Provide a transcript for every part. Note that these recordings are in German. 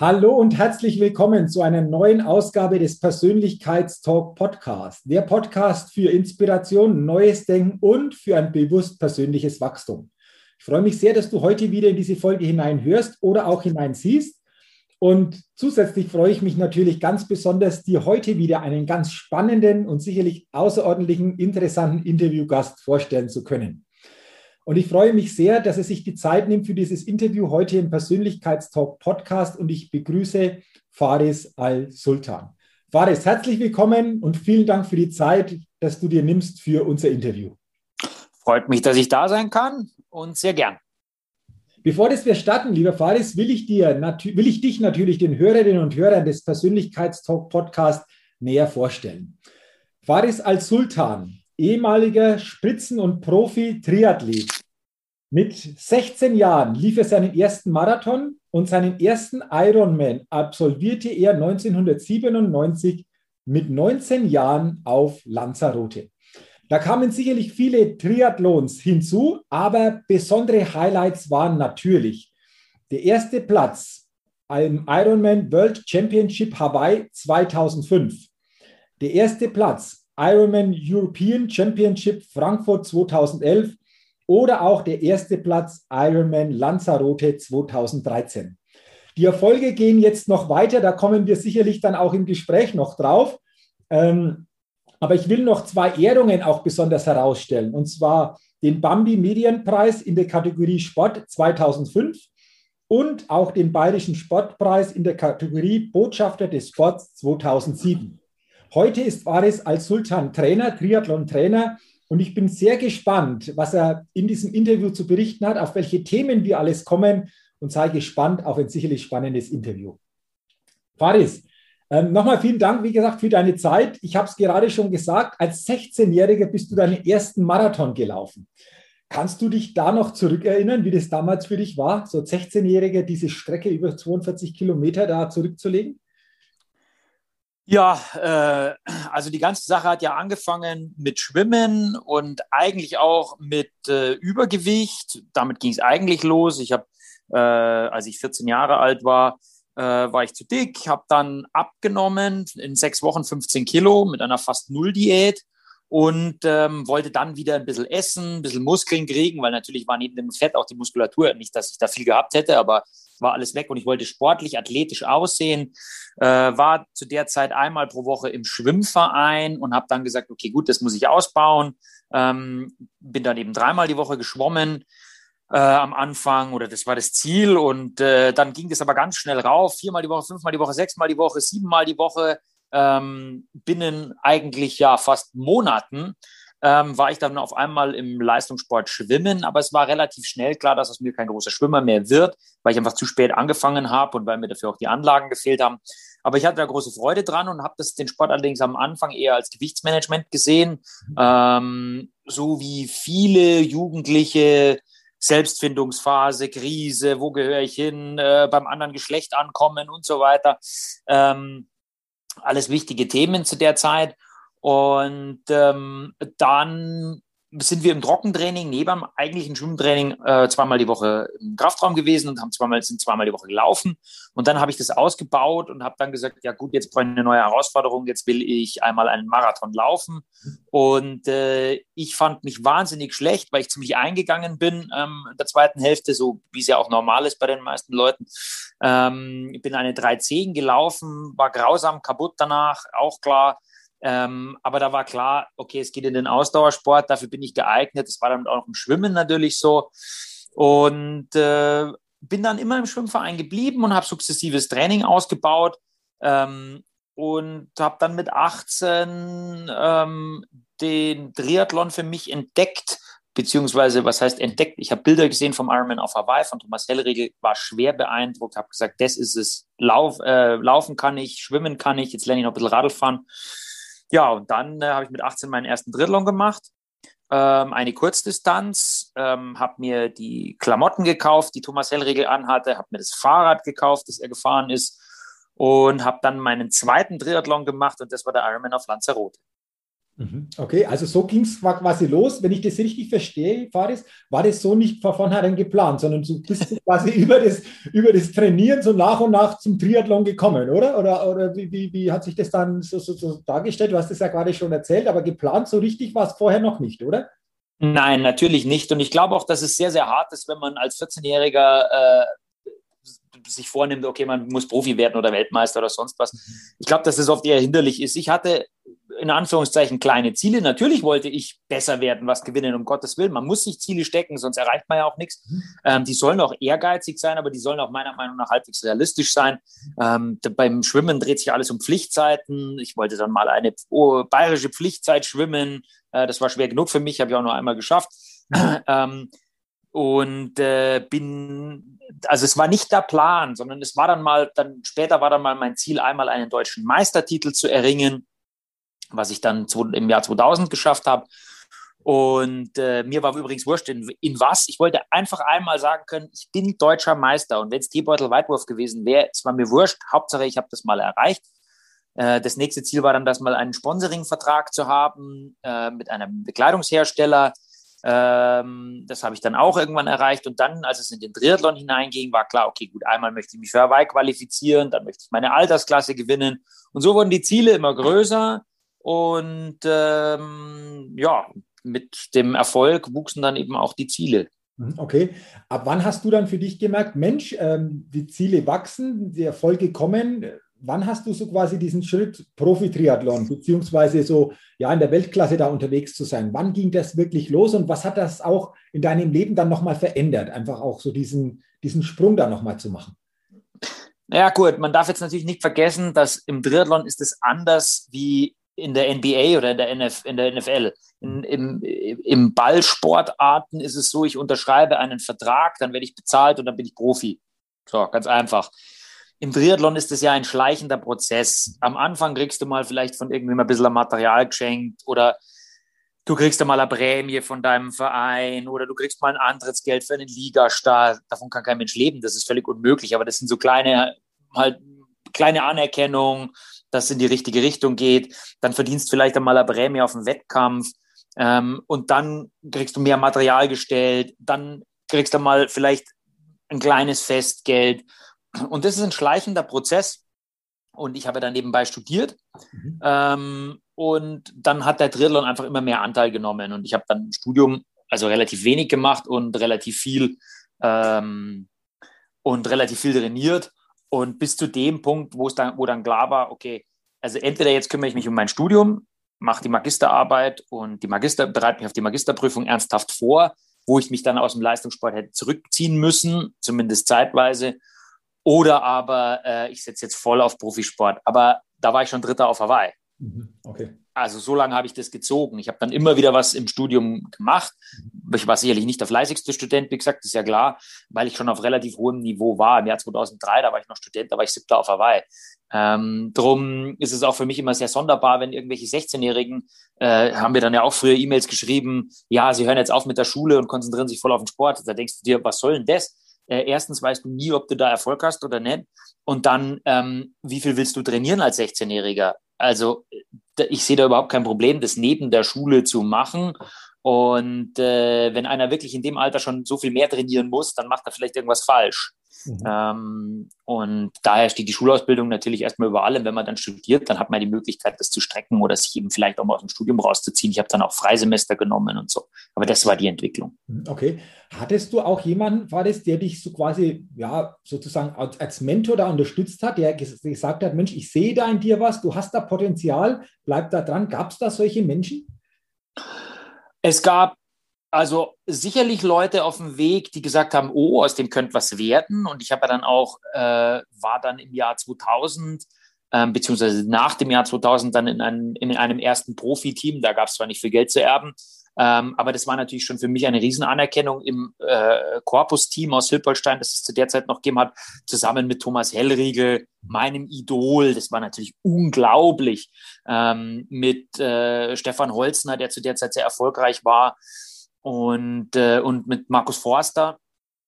Hallo und herzlich willkommen zu einer neuen Ausgabe des Persönlichkeitstalk Podcast. Der Podcast für Inspiration, neues Denken und für ein bewusst persönliches Wachstum. Ich freue mich sehr, dass du heute wieder in diese Folge hineinhörst oder auch hineinsiehst. Und zusätzlich freue ich mich natürlich ganz besonders, dir heute wieder einen ganz spannenden und sicherlich außerordentlichen, interessanten Interviewgast vorstellen zu können. Und ich freue mich sehr, dass er sich die Zeit nimmt für dieses Interview heute im Persönlichkeitstalk Podcast und ich begrüße Faris Al-Sultan. Faris, herzlich willkommen und vielen Dank für die Zeit, dass du dir nimmst für unser Interview. Freut mich, dass ich da sein kann und sehr gern. Bevor das wir starten, lieber Faris, will ich, dir, will ich dich natürlich den Hörerinnen und Hörern des Persönlichkeitstalk Podcast näher vorstellen. Faris Al-Sultan ehemaliger Spritzen- und Profi-Triathlet. Mit 16 Jahren lief er seinen ersten Marathon und seinen ersten Ironman absolvierte er 1997 mit 19 Jahren auf Lanzarote. Da kamen sicherlich viele Triathlons hinzu, aber besondere Highlights waren natürlich der erste Platz im Ironman World Championship Hawaii 2005, der erste Platz Ironman European Championship Frankfurt 2011 oder auch der erste Platz Ironman Lanzarote 2013. Die Erfolge gehen jetzt noch weiter, da kommen wir sicherlich dann auch im Gespräch noch drauf. Ähm, aber ich will noch zwei Ehrungen auch besonders herausstellen, und zwar den Bambi Medienpreis in der Kategorie Sport 2005 und auch den Bayerischen Sportpreis in der Kategorie Botschafter des Sports 2007. Heute ist Faris als Sultan Trainer, Triathlon-Trainer. Und ich bin sehr gespannt, was er in diesem Interview zu berichten hat, auf welche Themen wir alles kommen und sei gespannt auf ein sicherlich spannendes Interview. Faris, ähm, nochmal vielen Dank, wie gesagt, für deine Zeit. Ich habe es gerade schon gesagt, als 16-Jähriger bist du deinen ersten Marathon gelaufen. Kannst du dich da noch zurückerinnern, wie das damals für dich war, so 16-Jähriger diese Strecke über 42 Kilometer da zurückzulegen? Ja, äh, also die ganze Sache hat ja angefangen mit Schwimmen und eigentlich auch mit äh, Übergewicht. Damit ging es eigentlich los. Ich habe, äh, als ich 14 Jahre alt war, äh, war ich zu dick, habe dann abgenommen in sechs Wochen 15 Kilo mit einer fast Null-Diät und ähm, wollte dann wieder ein bisschen essen, ein bisschen Muskeln kriegen, weil natürlich war neben dem Fett auch die Muskulatur, nicht, dass ich da viel gehabt hätte, aber war alles weg und ich wollte sportlich, athletisch aussehen, äh, war zu der Zeit einmal pro Woche im Schwimmverein und habe dann gesagt, okay, gut, das muss ich ausbauen, ähm, bin dann eben dreimal die Woche geschwommen, äh, am Anfang oder das war das Ziel und äh, dann ging das aber ganz schnell rauf, viermal die Woche, fünfmal die Woche, sechsmal die Woche, siebenmal die Woche. Ähm, binnen eigentlich ja fast Monaten ähm, war ich dann auf einmal im Leistungssport schwimmen, aber es war relativ schnell klar, dass aus mir kein großer Schwimmer mehr wird, weil ich einfach zu spät angefangen habe und weil mir dafür auch die Anlagen gefehlt haben. Aber ich hatte da große Freude dran und habe das den Sport allerdings am Anfang eher als Gewichtsmanagement gesehen, ähm, so wie viele Jugendliche Selbstfindungsphase, Krise, wo gehöre ich hin, äh, beim anderen Geschlecht ankommen und so weiter. Ähm, alles wichtige Themen zu der Zeit. Und ähm, dann sind wir im Trockentraining neben dem eigentlichen Schwimmtraining äh, zweimal die Woche im Kraftraum gewesen und haben zweimal, sind zweimal die Woche gelaufen. Und dann habe ich das ausgebaut und habe dann gesagt, ja gut, jetzt brauche ich eine neue Herausforderung, jetzt will ich einmal einen Marathon laufen. Und äh, ich fand mich wahnsinnig schlecht, weil ich ziemlich eingegangen bin ähm, in der zweiten Hälfte, so wie es ja auch normal ist bei den meisten Leuten. Ähm, ich bin eine 3.10 gelaufen, war grausam kaputt danach, auch klar. Ähm, aber da war klar, okay, es geht in den Ausdauersport, dafür bin ich geeignet. Das war dann auch im Schwimmen natürlich so. Und äh, bin dann immer im Schwimmverein geblieben und habe sukzessives Training ausgebaut. Ähm, und habe dann mit 18 ähm, den Triathlon für mich entdeckt, beziehungsweise was heißt entdeckt? Ich habe Bilder gesehen vom Ironman auf Hawaii von Thomas Hellriegel, war schwer beeindruckt, habe gesagt, das ist es. Lauf, äh, laufen kann ich, schwimmen kann ich, jetzt lerne ich noch ein bisschen Radl fahren. Ja, und dann äh, habe ich mit 18 meinen ersten Drittlong gemacht, ähm, eine Kurzdistanz, ähm, habe mir die Klamotten gekauft, die Thomas Hellregel anhatte, habe mir das Fahrrad gekauft, das er gefahren ist und habe dann meinen zweiten Triathlon gemacht und das war der Ironman auf Lanzarote. Mhm. Okay, also so ging es quasi los. Wenn ich das richtig verstehe, Faris, war das so nicht von vornherein geplant, sondern du bist quasi über das, über das Trainieren so nach und nach zum Triathlon gekommen, oder? Oder, oder wie, wie, wie hat sich das dann so, so, so dargestellt? Du hast es ja gerade schon erzählt, aber geplant so richtig war es vorher noch nicht, oder? Nein, natürlich nicht. Und ich glaube auch, dass es sehr, sehr hart ist, wenn man als 14-Jähriger äh, sich vornimmt, okay, man muss Profi werden oder Weltmeister oder sonst was. Mhm. Ich glaube, dass es oft eher hinderlich ist. Ich hatte in Anführungszeichen kleine Ziele. Natürlich wollte ich besser werden, was gewinnen, um Gottes Willen. Man muss sich Ziele stecken, sonst erreicht man ja auch nichts. Mhm. Ähm, die sollen auch ehrgeizig sein, aber die sollen auch meiner Meinung nach halbwegs realistisch sein. Ähm, beim Schwimmen dreht sich alles um Pflichtzeiten. Ich wollte dann mal eine bayerische Pflichtzeit schwimmen. Äh, das war schwer genug für mich, habe ich auch nur einmal geschafft. Mhm. ähm, und äh, bin, also es war nicht der Plan, sondern es war dann mal, dann später war dann mal mein Ziel, einmal einen deutschen Meistertitel zu erringen was ich dann im Jahr 2000 geschafft habe. Und äh, mir war übrigens wurscht, in, in, was. Ich wollte einfach einmal sagen können, ich bin deutscher Meister. Und wenn es Teebeutel Weitwurf gewesen wäre, es war mir wurscht. Hauptsache, ich habe das mal erreicht. Äh, das nächste Ziel war dann, das mal einen Sponsoring-Vertrag zu haben äh, mit einem Bekleidungshersteller. Ähm, das habe ich dann auch irgendwann erreicht. Und dann, als es in den Triathlon hineinging, war klar, okay, gut, einmal möchte ich mich für Hawaii qualifizieren, dann möchte ich meine Altersklasse gewinnen. Und so wurden die Ziele immer größer. Und ähm, ja, mit dem Erfolg wuchsen dann eben auch die Ziele. Mhm, okay. Ab wann hast du dann für dich gemerkt, Mensch, ähm, die Ziele wachsen, die Erfolge kommen? Wann hast du so quasi diesen Schritt Profi-Triathlon, beziehungsweise so ja in der Weltklasse da unterwegs zu sein? Wann ging das wirklich los und was hat das auch in deinem Leben dann nochmal verändert? Einfach auch so diesen, diesen Sprung da nochmal zu machen. Ja gut, man darf jetzt natürlich nicht vergessen, dass im Triathlon ist es anders wie in der NBA oder in der, NF, in der NFL. In, im, Im Ballsportarten ist es so, ich unterschreibe einen Vertrag, dann werde ich bezahlt und dann bin ich Profi. So, ganz einfach. Im Triathlon ist es ja ein schleichender Prozess. Am Anfang kriegst du mal vielleicht von irgendjemandem ein bisschen Material geschenkt oder du kriegst mal eine Prämie von deinem Verein oder du kriegst mal ein Antrittsgeld für einen Ligastart. Davon kann kein Mensch leben, das ist völlig unmöglich. Aber das sind so kleine, halt kleine Anerkennung, dass es in die richtige Richtung geht. Dann verdienst vielleicht einmal eine Prämie auf dem Wettkampf ähm, und dann kriegst du mehr Material gestellt. Dann kriegst du mal vielleicht ein kleines Festgeld. Und das ist ein schleichender Prozess. Und ich habe dann nebenbei studiert. Mhm. Ähm, und dann hat der Triathlon einfach immer mehr Anteil genommen. Und ich habe dann im Studium also relativ wenig gemacht und relativ viel ähm, und relativ viel trainiert. Und bis zu dem Punkt, wo es dann, wo dann klar war, okay, also entweder jetzt kümmere ich mich um mein Studium, mache die Magisterarbeit und die Magister bereite mich auf die Magisterprüfung ernsthaft vor, wo ich mich dann aus dem Leistungssport hätte zurückziehen müssen, zumindest zeitweise. Oder aber äh, ich setze jetzt voll auf Profisport. Aber da war ich schon Dritter auf Hawaii. Mhm, okay. Also so lange habe ich das gezogen. Ich habe dann immer wieder was im Studium gemacht. Ich war sicherlich nicht der fleißigste Student, wie gesagt, ist ja klar, weil ich schon auf relativ hohem Niveau war. Im Jahr 2003, da war ich noch Student, da war ich siebter auf Hawaii. Ähm, drum ist es auch für mich immer sehr sonderbar, wenn irgendwelche 16-Jährigen, äh, haben wir dann ja auch früher E-Mails geschrieben, ja, sie hören jetzt auf mit der Schule und konzentrieren sich voll auf den Sport. Da denkst du dir, was soll denn das? Äh, erstens weißt du nie, ob du da Erfolg hast oder nicht. Und dann, ähm, wie viel willst du trainieren als 16-Jähriger? Also ich sehe da überhaupt kein Problem, das neben der Schule zu machen. Und äh, wenn einer wirklich in dem Alter schon so viel mehr trainieren muss, dann macht er vielleicht irgendwas falsch. Mhm. Ähm, und daher steht die Schulausbildung natürlich erstmal über allem. Wenn man dann studiert, dann hat man die Möglichkeit, das zu strecken oder sich eben vielleicht auch mal aus dem Studium rauszuziehen. Ich habe dann auch Freisemester genommen und so. Aber das war die Entwicklung. Mhm, okay. Hattest du auch jemanden, war das, der dich so quasi, ja, sozusagen als, als Mentor da unterstützt hat, der gesagt hat, Mensch, ich sehe da in dir was, du hast da Potenzial, bleib da dran. Gab es da solche Menschen? Es gab also sicherlich Leute auf dem Weg, die gesagt haben, oh, aus dem könnte was werden. Und ich habe ja dann auch, äh, war dann im Jahr 2000, ähm, beziehungsweise nach dem Jahr 2000 dann in einem, in einem ersten Profiteam. Da gab es zwar nicht viel Geld zu erben, ähm, aber das war natürlich schon für mich eine Riesenanerkennung im äh, Korpus-Team aus Hilpolstein, das es zu der Zeit noch gegeben hat, zusammen mit Thomas Hellriegel, meinem Idol. Das war natürlich unglaublich. Ähm, mit äh, Stefan Holzner, der zu der Zeit sehr erfolgreich war und, äh, und mit Markus Forster,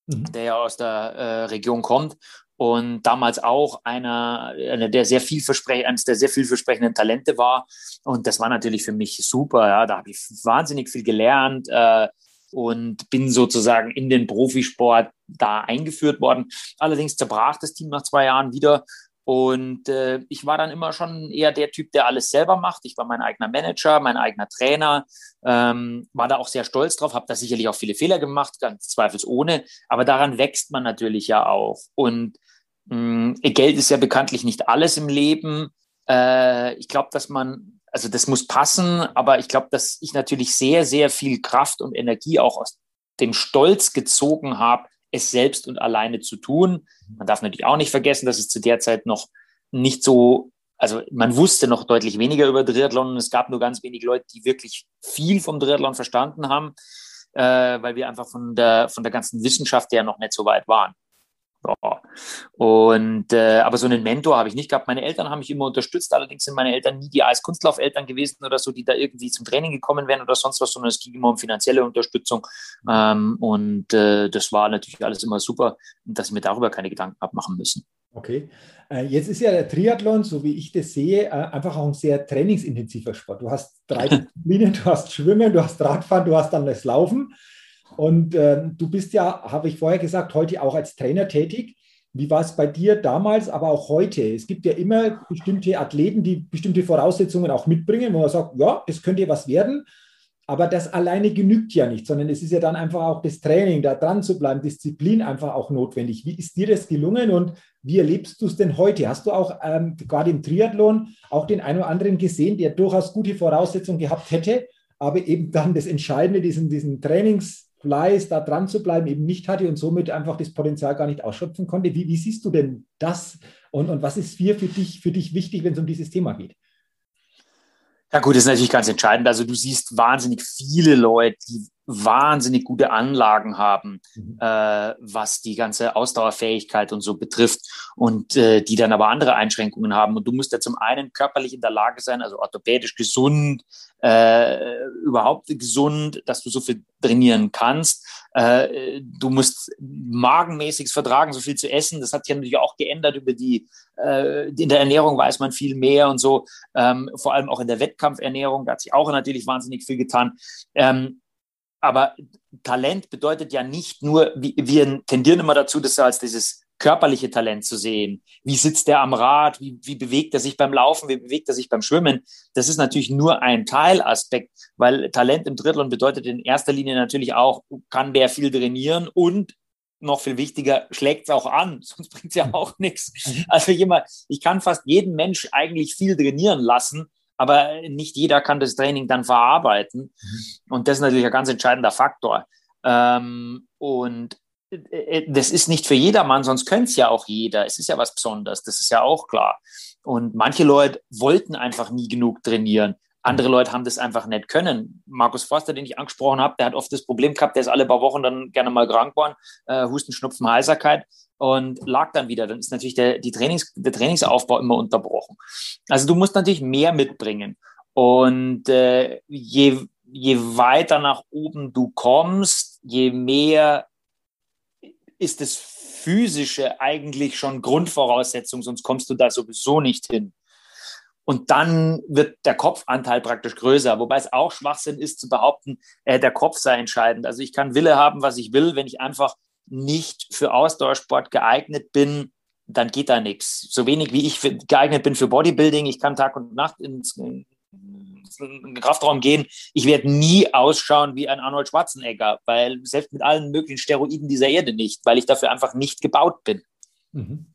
mhm. der ja aus der äh, Region kommt und damals auch einer, einer der sehr vielversprech eines der sehr vielversprechenden Talente war. Und das war natürlich für mich super. Ja. Da habe ich wahnsinnig viel gelernt äh, und bin sozusagen in den Profisport da eingeführt worden. Allerdings zerbrach das Team nach zwei Jahren wieder und äh, ich war dann immer schon eher der Typ, der alles selber macht. Ich war mein eigener Manager, mein eigener Trainer, ähm, war da auch sehr stolz drauf, habe da sicherlich auch viele Fehler gemacht, ganz zweifelsohne. Aber daran wächst man natürlich ja auch. Und mh, mm, Geld ist ja bekanntlich nicht alles im Leben. Äh, ich glaube, dass man, also das muss passen, aber ich glaube, dass ich natürlich sehr, sehr viel Kraft und Energie auch aus dem Stolz gezogen habe, es selbst und alleine zu tun. Man darf natürlich auch nicht vergessen, dass es zu der Zeit noch nicht so, also man wusste noch deutlich weniger über Triathlon und es gab nur ganz wenige Leute, die wirklich viel vom Triathlon verstanden haben, äh, weil wir einfach von der, von der ganzen Wissenschaft ja noch nicht so weit waren. Ja. Und äh, aber so einen Mentor habe ich nicht gehabt. Meine Eltern haben mich immer unterstützt. Allerdings sind meine Eltern nie die Eiskunstlaufeltern gewesen oder so, die da irgendwie zum Training gekommen wären oder sonst was, sondern es ging immer um finanzielle Unterstützung. Ähm, und äh, das war natürlich alles immer super, dass ich mir darüber keine Gedanken habe machen müssen. Okay. Äh, jetzt ist ja der Triathlon, so wie ich das sehe, äh, einfach auch ein sehr trainingsintensiver Sport. Du hast drei Disziplinen, du hast Schwimmen, du hast Radfahren, du hast dann das Laufen. Und äh, du bist ja, habe ich vorher gesagt, heute auch als Trainer tätig. Wie war es bei dir damals, aber auch heute? Es gibt ja immer bestimmte Athleten, die bestimmte Voraussetzungen auch mitbringen, wo man sagt, ja, das könnte was werden. Aber das alleine genügt ja nicht, sondern es ist ja dann einfach auch das Training, da dran zu bleiben, Disziplin einfach auch notwendig. Wie ist dir das gelungen und wie erlebst du es denn heute? Hast du auch ähm, gerade im Triathlon auch den einen oder anderen gesehen, der durchaus gute Voraussetzungen gehabt hätte, aber eben dann das Entscheidende, diesen, diesen Trainings, Fleiß, da dran zu bleiben, eben nicht hatte und somit einfach das Potenzial gar nicht ausschöpfen konnte. Wie, wie siehst du denn das und, und was ist hier für dich, für dich wichtig, wenn es um dieses Thema geht? Ja gut, das ist natürlich ganz entscheidend. Also du siehst wahnsinnig viele Leute, die wahnsinnig gute Anlagen haben, mhm. äh, was die ganze Ausdauerfähigkeit und so betrifft und äh, die dann aber andere Einschränkungen haben. Und du musst ja zum einen körperlich in der Lage sein, also orthopädisch gesund, äh, überhaupt gesund, dass du so viel trainieren kannst. Äh, du musst magenmäßig vertragen, so viel zu essen. Das hat sich natürlich auch geändert über die, äh, in der Ernährung weiß man viel mehr und so, ähm, vor allem auch in der Wettkampfernährung, da hat sich auch natürlich wahnsinnig viel getan. Ähm, aber Talent bedeutet ja nicht nur, wir tendieren immer dazu, das als dieses körperliche Talent zu sehen. Wie sitzt der am Rad? Wie, wie bewegt er sich beim Laufen? Wie bewegt er sich beim Schwimmen? Das ist natürlich nur ein Teilaspekt, weil Talent im Triathlon bedeutet in erster Linie natürlich auch, kann der viel trainieren und noch viel wichtiger, schlägt es auch an, sonst bringt es ja auch nichts. Also jemand, ich kann fast jeden Mensch eigentlich viel trainieren lassen, aber nicht jeder kann das Training dann verarbeiten. Mhm. Und das ist natürlich ein ganz entscheidender Faktor. Ähm, und das ist nicht für jedermann, sonst könnte es ja auch jeder. Es ist ja was Besonderes, das ist ja auch klar. Und manche Leute wollten einfach nie genug trainieren. Andere. Leute haben das einfach nicht können. Markus Forster, den ich angesprochen habe, der hat oft das Problem gehabt, der ist alle paar Wochen dann gerne mal krank geworden, äh, Husten, Schnupfen, Heiserkeit und lag dann wieder. Dann ist natürlich der, die Trainings, der Trainingsaufbau immer unterbrochen. Also du musst natürlich mehr mitbringen. Und äh, je, je weiter nach oben du kommst, je mehr ist das Physische eigentlich schon Grundvoraussetzung, sonst kommst du da sowieso nicht hin. Und dann wird der Kopfanteil praktisch größer, wobei es auch Schwachsinn ist zu behaupten, äh, der Kopf sei entscheidend. Also ich kann Wille haben, was ich will, wenn ich einfach nicht für Ausdauersport geeignet bin, dann geht da nichts. So wenig wie ich geeignet bin für Bodybuilding, ich kann Tag und Nacht ins, ins Kraftraum gehen. Ich werde nie ausschauen wie ein Arnold Schwarzenegger, weil selbst mit allen möglichen Steroiden dieser Erde nicht, weil ich dafür einfach nicht gebaut bin. Mhm.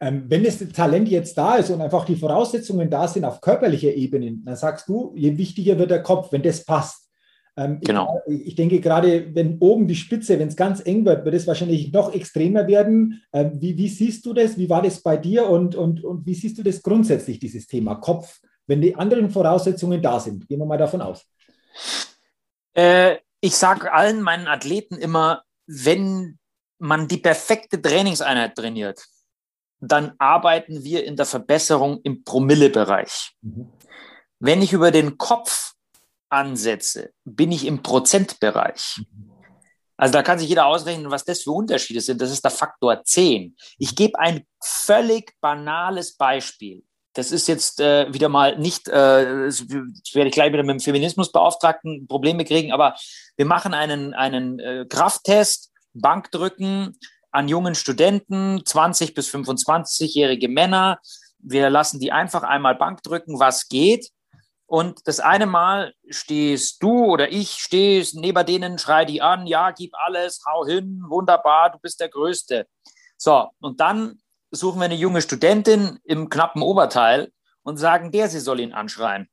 Ähm, wenn das Talent jetzt da ist und einfach die Voraussetzungen da sind auf körperlicher Ebene, dann sagst du, je wichtiger wird der Kopf, wenn das passt. Ähm, genau. Ich, ich, denke gerade, wenn oben die Spitze, wenn es ganz eng wird, wird es wahrscheinlich noch extremer werden. Ähm, wie, wie, siehst du das? Wie war das bei dir und, und, und wie siehst du das grundsätzlich, dieses Thema Kopf, wenn die anderen Voraussetzungen da sind? Gehen wir mal davon aus. Äh, ich sage allen meinen Athleten immer, wenn man die perfekte Trainingseinheit trainiert, dann arbeiten wir in der Verbesserung im Promillebereich. Mhm. Wenn ich über den Kopf ansetze, bin ich im Prozentbereich. Mhm. Also da kann sich jeder ausrechnen, was das für Unterschiede sind. Das ist der Faktor 10. Ich gebe ein völlig banales Beispiel. Das ist jetzt äh, wieder mal nicht, äh, das werde ich gleich wieder mit dem Feminismusbeauftragten Probleme kriegen, aber wir machen einen, einen äh, Krafttest, Bankdrücken, an jungen Studenten, 20 bis 25-jährige Männer. Wir lassen die einfach einmal Bank drücken, was geht. Und das eine Mal stehst du oder ich stehst neben denen, schrei die an, ja, gib alles, hau hin, wunderbar, du bist der Größte. So, und dann suchen wir eine junge Studentin im knappen Oberteil und sagen der, sie soll ihn anschreien.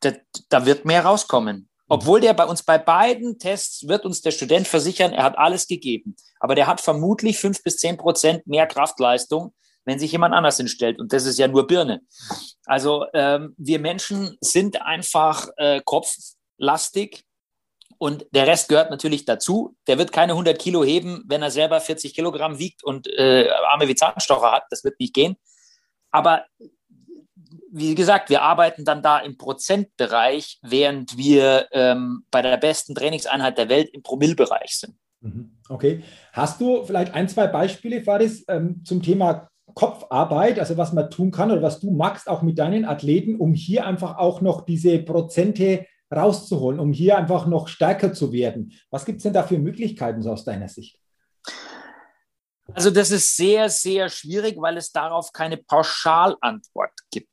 Da, da wird mehr rauskommen. Obwohl der bei uns bei beiden Tests wird uns der Student versichern, er hat alles gegeben. Aber der hat vermutlich fünf bis zehn Prozent mehr Kraftleistung, wenn sich jemand anders hinstellt. Und das ist ja nur Birne. Also ähm, wir Menschen sind einfach äh, kopflastig. Und der Rest gehört natürlich dazu. Der wird keine 100 Kilo heben, wenn er selber 40 Kilogramm wiegt und äh, Arme wie Zahnstocher hat. Das wird nicht gehen. Aber wie gesagt, wir arbeiten dann da im Prozentbereich, während wir ähm, bei der besten Trainingseinheit der Welt im Promillbereich sind. Mhm. Okay. Hast du vielleicht ein, zwei Beispiele, Faris, ähm, zum Thema Kopfarbeit, also was man tun kann oder was du magst, auch mit deinen Athleten, um hier einfach auch noch diese Prozente rauszuholen, um hier einfach noch stärker zu werden? Was gibt es denn da für Möglichkeiten so aus deiner Sicht? Also das ist sehr, sehr schwierig, weil es darauf keine Pauschalantwort gibt.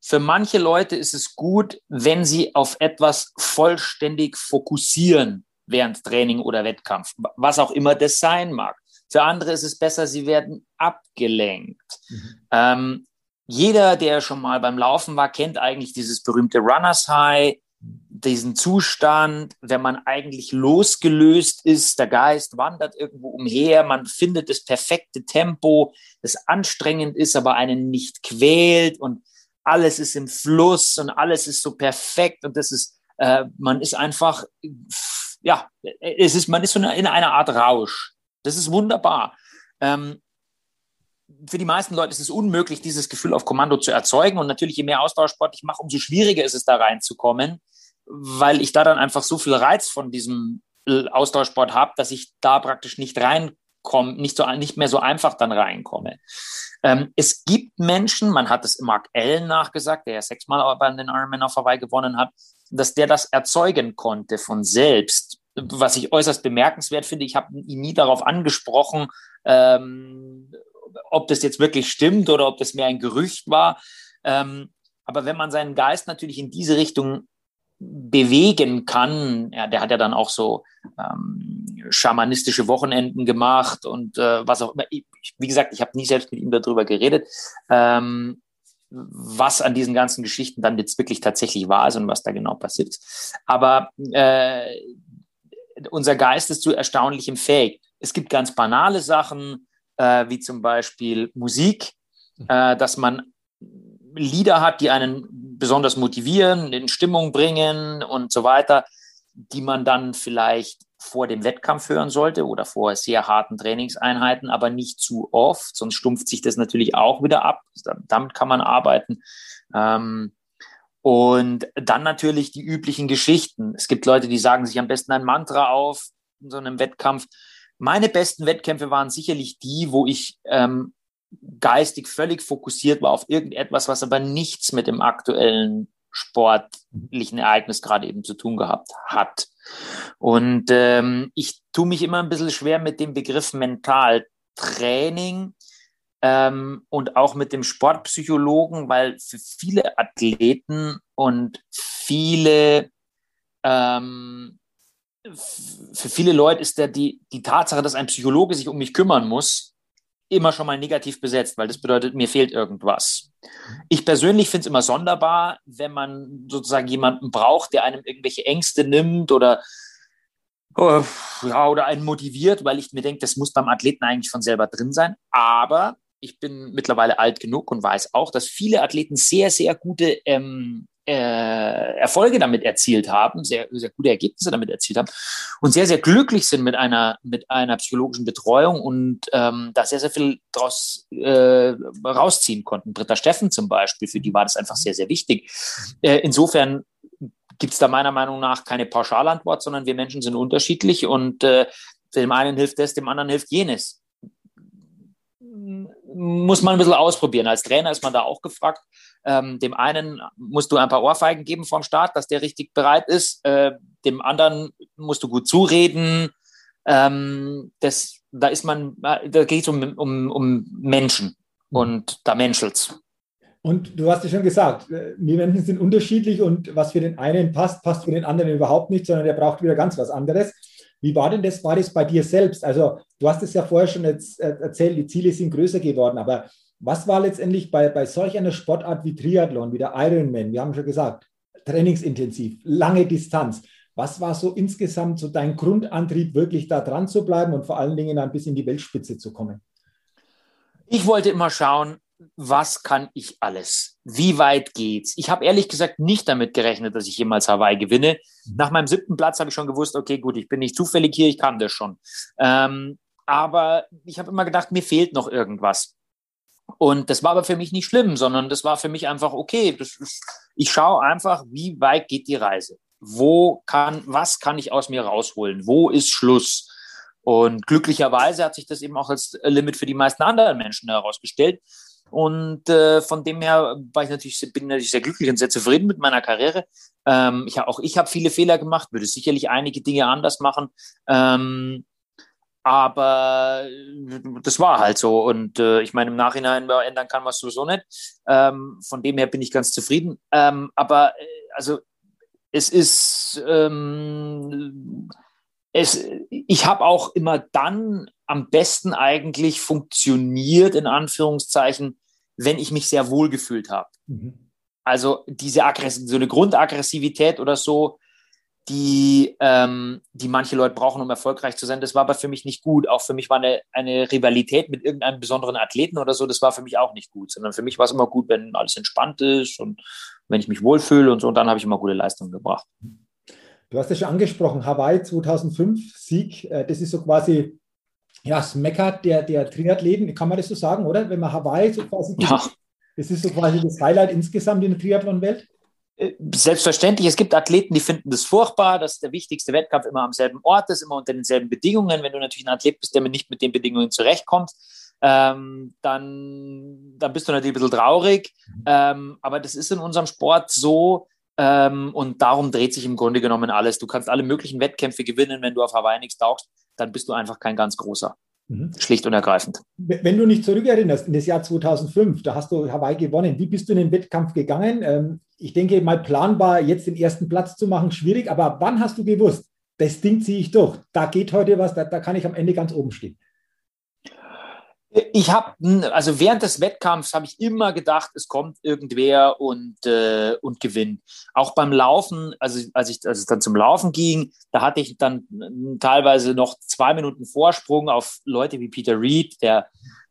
Für manche Leute ist es gut, wenn sie auf etwas vollständig fokussieren während Training oder Wettkampf, was auch immer das sein mag. Für andere ist es besser, sie werden abgelenkt. Mhm. Ähm, jeder, der schon mal beim Laufen war, kennt eigentlich dieses berühmte Runners High, diesen Zustand, wenn man eigentlich losgelöst ist, der Geist wandert irgendwo umher, man findet das perfekte Tempo, das anstrengend ist, aber einen nicht quält und alles ist im Fluss und alles ist so perfekt und das ist, äh, man ist einfach, ja, es ist, man ist so in einer Art Rausch. Das ist wunderbar. Ähm, für die meisten Leute ist es unmöglich, dieses Gefühl auf Kommando zu erzeugen. Und natürlich, je mehr Austauschsport ich mache, umso schwieriger ist es, da reinzukommen, weil ich da dann einfach so viel Reiz von diesem Austauschsport habe, dass ich da praktisch nicht reinkomme, nicht, so, nicht mehr so einfach dann reinkomme. Ähm, es gibt Menschen, man hat es Mark Allen nachgesagt, der ja sechsmal bei den Ironman auf Hawaii gewonnen hat, dass der das erzeugen konnte von selbst. Was ich äußerst bemerkenswert finde, ich habe ihn nie darauf angesprochen, ähm, ob das jetzt wirklich stimmt oder ob das mehr ein Gerücht war. Ähm, aber wenn man seinen Geist natürlich in diese Richtung bewegen kann. Ja, der hat ja dann auch so ähm, schamanistische Wochenenden gemacht und äh, was auch immer. Ich, wie gesagt, ich habe nie selbst mit ihm darüber geredet, ähm, was an diesen ganzen Geschichten dann jetzt wirklich tatsächlich wahr ist und was da genau passiert. Aber äh, unser Geist ist zu erstaunlichem fähig. Es gibt ganz banale Sachen, äh, wie zum Beispiel Musik, äh, dass man Lieder hat, die einen besonders motivieren, in Stimmung bringen und so weiter, die man dann vielleicht vor dem Wettkampf hören sollte oder vor sehr harten Trainingseinheiten, aber nicht zu oft, sonst stumpft sich das natürlich auch wieder ab. Damit kann man arbeiten. Ähm, und dann natürlich die üblichen Geschichten. Es gibt Leute, die sagen sich am besten ein Mantra auf in so einem Wettkampf. Meine besten Wettkämpfe waren sicherlich die, wo ich ähm, geistig völlig fokussiert war auf irgendetwas, was aber nichts mit dem aktuellen sportlichen Ereignis gerade eben zu tun gehabt hat. Und ähm, ich tue mich immer ein bisschen schwer mit dem Begriff Mentaltraining ähm, und auch mit dem Sportpsychologen, weil für viele Athleten und viele ähm, für viele Leute ist der die, die Tatsache, dass ein Psychologe sich um mich kümmern muss, immer schon mal negativ besetzt, weil das bedeutet, mir fehlt irgendwas. Ich persönlich finde es immer sonderbar, wenn man sozusagen jemanden braucht, der einem irgendwelche Ängste nimmt oder, äh, ja, oder einen motiviert, weil ich mir denke, das muss beim Athleten eigentlich von selber drin sein. Aber ich bin mittlerweile alt genug und weiß auch, dass viele Athleten sehr, sehr gute ähm, äh, Erfolge damit erzielt haben, sehr, sehr gute Ergebnisse damit erzielt haben und sehr, sehr glücklich sind mit einer, mit einer psychologischen Betreuung und ähm, da sehr, sehr viel daraus äh, rausziehen konnten. Britta Steffen zum Beispiel, für die war das einfach sehr, sehr wichtig. Äh, insofern gibt es da meiner Meinung nach keine Pauschalantwort, sondern wir Menschen sind unterschiedlich und äh, dem einen hilft das, dem anderen hilft jenes muss man ein bisschen ausprobieren. Als Trainer ist man da auch gefragt. Ähm, dem einen musst du ein paar Ohrfeigen geben vom Start, dass der richtig bereit ist. Äh, dem anderen musst du gut zureden. Ähm, das, da ist man, da geht es um, um, um Menschen und da menschelt's. Und du hast ja schon gesagt, äh, wir Menschen sind unterschiedlich und was für den einen passt, passt für den anderen überhaupt nicht, sondern der braucht wieder ganz was anderes. Wie war denn das? War das bei dir selbst? Also, du hast es ja vorher schon jetzt äh, erzählt, die Ziele sind größer geworden, aber was war letztendlich bei, bei solch einer Sportart wie Triathlon, wie der Ironman? Wir haben schon gesagt, trainingsintensiv, lange Distanz. Was war so insgesamt so dein Grundantrieb, wirklich da dran zu bleiben und vor allen Dingen ein bisschen in die Weltspitze zu kommen? Ich wollte immer schauen, was kann ich alles? Wie weit geht's? Ich habe ehrlich gesagt nicht damit gerechnet, dass ich jemals Hawaii gewinne. Nach meinem siebten Platz habe ich schon gewusst, okay, gut, ich bin nicht zufällig hier, ich kann das schon. Ähm, aber ich habe immer gedacht, mir fehlt noch irgendwas. Und das war aber für mich nicht schlimm, sondern das war für mich einfach okay. Ist, ich schaue einfach, wie weit geht die Reise? Wo kann, was kann ich aus mir rausholen? Wo ist Schluss? Und glücklicherweise hat sich das eben auch als Limit für die meisten anderen Menschen herausgestellt. Und äh, von dem her war ich natürlich, bin natürlich sehr glücklich und sehr zufrieden mit meiner Karriere. Ähm, ich, auch ich habe viele Fehler gemacht, würde sicherlich einige Dinge anders machen. Ähm, aber das war halt so. Und äh, ich meine, im Nachhinein ändern kann man es sowieso nicht. Ähm, von dem her bin ich ganz zufrieden. Ähm, aber äh, also es ist, ähm, es, ich habe auch immer dann am besten eigentlich funktioniert, in Anführungszeichen, wenn ich mich sehr wohl gefühlt habe. Mhm. Also diese Aggress so eine Grundaggressivität oder so, die, ähm, die manche Leute brauchen, um erfolgreich zu sein, das war aber für mich nicht gut. Auch für mich war eine, eine Rivalität mit irgendeinem besonderen Athleten oder so, das war für mich auch nicht gut, sondern für mich war es immer gut, wenn alles entspannt ist und wenn ich mich wohlfühle und so, und dann habe ich immer gute Leistungen gebracht. Du hast ja schon angesprochen, Hawaii 2005, Sieg, äh, das ist so quasi ja, das Mekka der, der Triathleten, kann man das so sagen, oder? Wenn man Hawaii so quasi. Ja. Das ist so quasi das Highlight insgesamt in der Triathlon-Welt? Äh, selbstverständlich, es gibt Athleten, die finden das furchtbar, dass der wichtigste Wettkampf immer am selben Ort ist, immer unter denselben Bedingungen. Wenn du natürlich ein Athlet bist, der nicht mit den Bedingungen zurechtkommt, ähm, dann, dann bist du natürlich ein bisschen traurig. Mhm. Ähm, aber das ist in unserem Sport so, ähm, und darum dreht sich im Grunde genommen alles. Du kannst alle möglichen Wettkämpfe gewinnen, wenn du auf Hawaii nichts tauchst, dann bist du einfach kein ganz großer. Mhm. Schlicht und ergreifend. Wenn du dich zurückerinnerst, in das Jahr 2005, da hast du Hawaii gewonnen. Wie bist du in den Wettkampf gegangen? Ähm, ich denke mal planbar, jetzt den ersten Platz zu machen, schwierig. Aber wann hast du gewusst, das Ding ziehe ich durch? Da geht heute was, da, da kann ich am Ende ganz oben stehen. Ich habe, also während des Wettkampfs habe ich immer gedacht, es kommt irgendwer und, äh, und gewinnt. Auch beim Laufen, also als, ich, als es dann zum Laufen ging, da hatte ich dann teilweise noch zwei Minuten Vorsprung auf Leute wie Peter Reed, der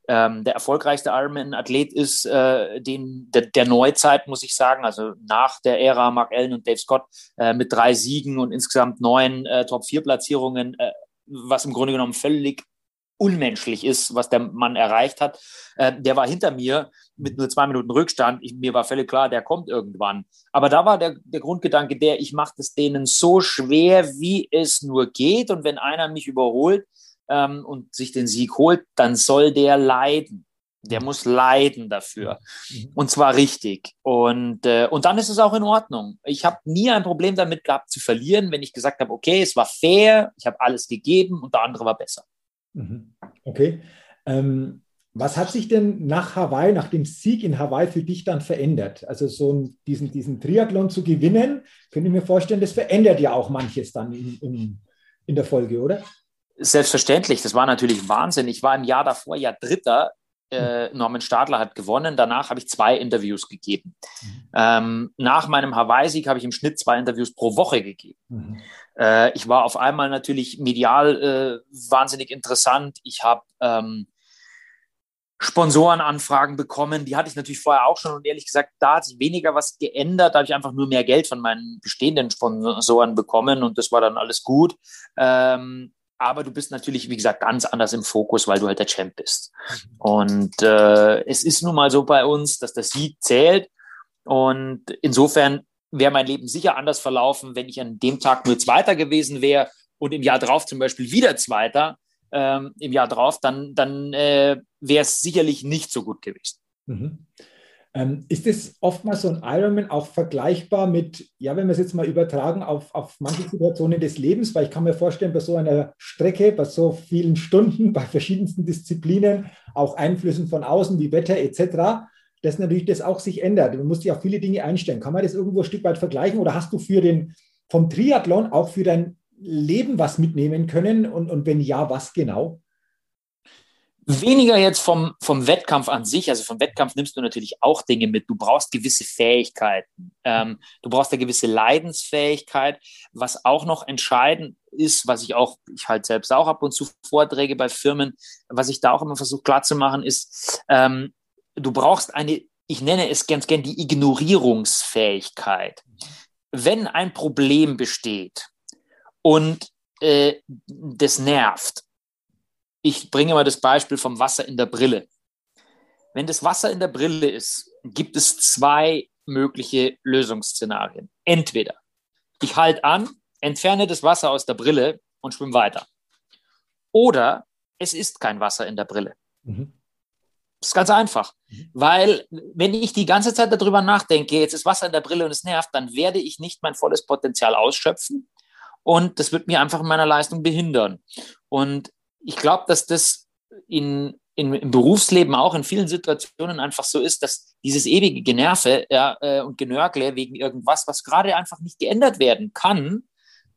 ähm, der erfolgreichste Ironman-Athlet ist, äh, den, der, der, Neuzeit, muss ich sagen, also nach der Ära Mark Allen und Dave Scott äh, mit drei Siegen und insgesamt neun äh, Top-4-Platzierungen, äh, was im Grunde genommen völlig unmenschlich ist, was der Mann erreicht hat. Äh, der war hinter mir mit nur zwei Minuten Rückstand. Ich, mir war völlig klar, der kommt irgendwann. Aber da war der, der Grundgedanke der, ich mache es denen so schwer, wie es nur geht. Und wenn einer mich überholt ähm, und sich den Sieg holt, dann soll der leiden. Der muss leiden dafür. Mhm. Und zwar richtig. Und, äh, und dann ist es auch in Ordnung. Ich habe nie ein Problem damit gehabt zu verlieren, wenn ich gesagt habe, okay, es war fair, ich habe alles gegeben und der andere war besser. Mhm. Okay. Ähm, was hat sich denn nach Hawaii, nach dem Sieg in Hawaii für dich dann verändert? Also so diesen, diesen Triathlon zu gewinnen, könnte ich mir vorstellen, das verändert ja auch manches dann in, in, in der Folge, oder? Selbstverständlich, das war natürlich Wahnsinn. Ich war im Jahr davor ja Dritter. Äh, Norman Stadler hat gewonnen. Danach habe ich zwei Interviews gegeben. Mhm. Ähm, nach meinem Hawaii-Sieg habe ich im Schnitt zwei Interviews pro Woche gegeben. Mhm. Äh, ich war auf einmal natürlich medial äh, wahnsinnig interessant. Ich habe ähm, Sponsorenanfragen bekommen. Die hatte ich natürlich vorher auch schon und ehrlich gesagt, da hat sich weniger was geändert. Da habe ich einfach nur mehr Geld von meinen bestehenden Sponsoren bekommen und das war dann alles gut. Ähm, aber du bist natürlich, wie gesagt, ganz anders im Fokus, weil du halt der Champ bist. Und äh, es ist nun mal so bei uns, dass das Sieg zählt. Und insofern wäre mein Leben sicher anders verlaufen, wenn ich an dem Tag nur Zweiter gewesen wäre und im Jahr drauf zum Beispiel wieder Zweiter ähm, im Jahr drauf, dann, dann äh, wäre es sicherlich nicht so gut gewesen. Mhm. Ähm, ist es oftmals so ein Ironman auch vergleichbar mit, ja, wenn wir es jetzt mal übertragen auf, auf manche Situationen des Lebens, weil ich kann mir vorstellen, bei so einer Strecke, bei so vielen Stunden, bei verschiedensten Disziplinen, auch Einflüssen von außen wie Wetter etc., dass natürlich das auch sich ändert. Man muss sich auf viele Dinge einstellen. Kann man das irgendwo ein Stück weit vergleichen oder hast du für den vom Triathlon auch für dein Leben was mitnehmen können? Und, und wenn ja, was genau? Weniger jetzt vom, vom Wettkampf an sich. Also vom Wettkampf nimmst du natürlich auch Dinge mit. Du brauchst gewisse Fähigkeiten. Ähm, du brauchst eine gewisse Leidensfähigkeit. Was auch noch entscheidend ist, was ich auch, ich halt selbst auch ab und zu Vorträge bei Firmen, was ich da auch immer versuche klarzumachen, ist, ähm, du brauchst eine, ich nenne es ganz gern die Ignorierungsfähigkeit. Wenn ein Problem besteht, und äh, das nervt. Ich bringe mal das Beispiel vom Wasser in der Brille. Wenn das Wasser in der Brille ist, gibt es zwei mögliche Lösungsszenarien. Entweder ich halte an, entferne das Wasser aus der Brille und schwimme weiter. Oder es ist kein Wasser in der Brille. Mhm. Das ist ganz einfach. Mhm. Weil, wenn ich die ganze Zeit darüber nachdenke, jetzt ist Wasser in der Brille und es nervt, dann werde ich nicht mein volles Potenzial ausschöpfen und das wird mir einfach in meiner Leistung behindern. Und ich glaube, dass das in, in, im Berufsleben auch in vielen Situationen einfach so ist, dass dieses ewige Generve ja, äh, und Genörgle wegen irgendwas, was gerade einfach nicht geändert werden kann,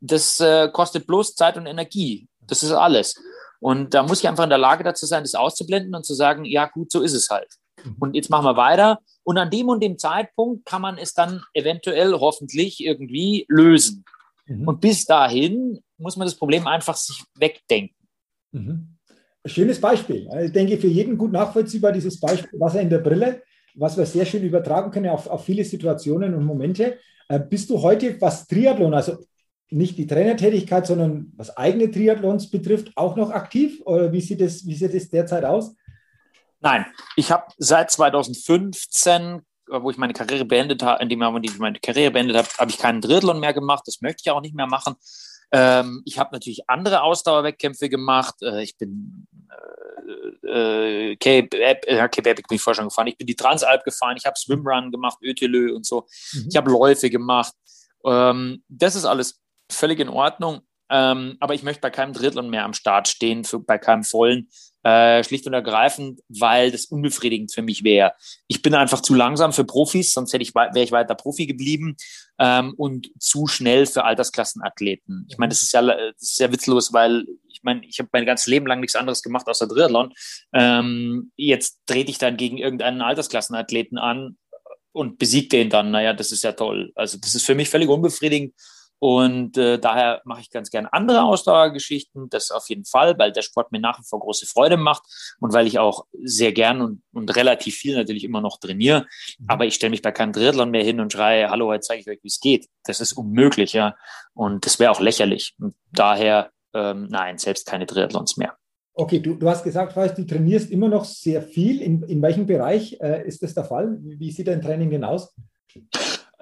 das äh, kostet bloß Zeit und Energie. Das ist alles. Und da muss ich einfach in der Lage dazu sein, das auszublenden und zu sagen, ja gut, so ist es halt. Mhm. Und jetzt machen wir weiter. Und an dem und dem Zeitpunkt kann man es dann eventuell hoffentlich irgendwie lösen. Mhm. Und bis dahin muss man das Problem einfach sich wegdenken. Mhm. Schönes Beispiel. Ich denke, für jeden gut nachvollziehbar dieses Beispiel Wasser in der Brille, was wir sehr schön übertragen können auf, auf viele Situationen und Momente. Äh, bist du heute, was Triathlon, also nicht die Trainertätigkeit, sondern was eigene Triathlons betrifft, auch noch aktiv? Oder wie sieht das, wie sieht das derzeit aus? Nein, ich habe seit 2015 wo ich meine Karriere beendet habe, in dem Jahr, wo ich meine Karriere beendet habe, habe ich keinen Triathlon mehr gemacht. Das möchte ich auch nicht mehr machen. Ähm, ich habe natürlich andere Ausdauerwettkämpfe gemacht. Äh, ich bin äh, äh, Cape, äh, Cape Epic bin ich vorher schon gefahren. Ich bin die Transalp gefahren. Ich habe Swimrun gemacht, Ötelö und so. Mhm. Ich habe Läufe gemacht. Ähm, das ist alles völlig in Ordnung. Ähm, aber ich möchte bei keinem Drittel mehr am Start stehen, für, bei keinem vollen, äh, schlicht und ergreifend, weil das unbefriedigend für mich wäre. Ich bin einfach zu langsam für Profis, sonst hätte ich, wäre ich weiter Profi geblieben ähm, und zu schnell für Altersklassenathleten. Ich meine, das ist ja das ist witzlos, weil ich meine, ich habe mein ganzes Leben lang nichts anderes gemacht außer Triathlon. Ähm, jetzt trete ich dann gegen irgendeinen Altersklassenathleten an und besiegt den dann. Naja, das ist ja toll. Also das ist für mich völlig unbefriedigend. Und äh, daher mache ich ganz gern andere Ausdauergeschichten, das auf jeden Fall, weil der Sport mir nach wie vor große Freude macht und weil ich auch sehr gern und, und relativ viel natürlich immer noch trainiere. Mhm. Aber ich stelle mich bei keinem Triathlon mehr hin und schreie, hallo, heute zeige ich euch, wie es geht. Das ist unmöglich, ja. Und das wäre auch lächerlich. Und daher, ähm, nein, selbst keine Triathlons mehr. Okay, du, du hast gesagt, weißt, du trainierst immer noch sehr viel. In, in welchem Bereich äh, ist das der Fall? Wie sieht dein Training denn aus?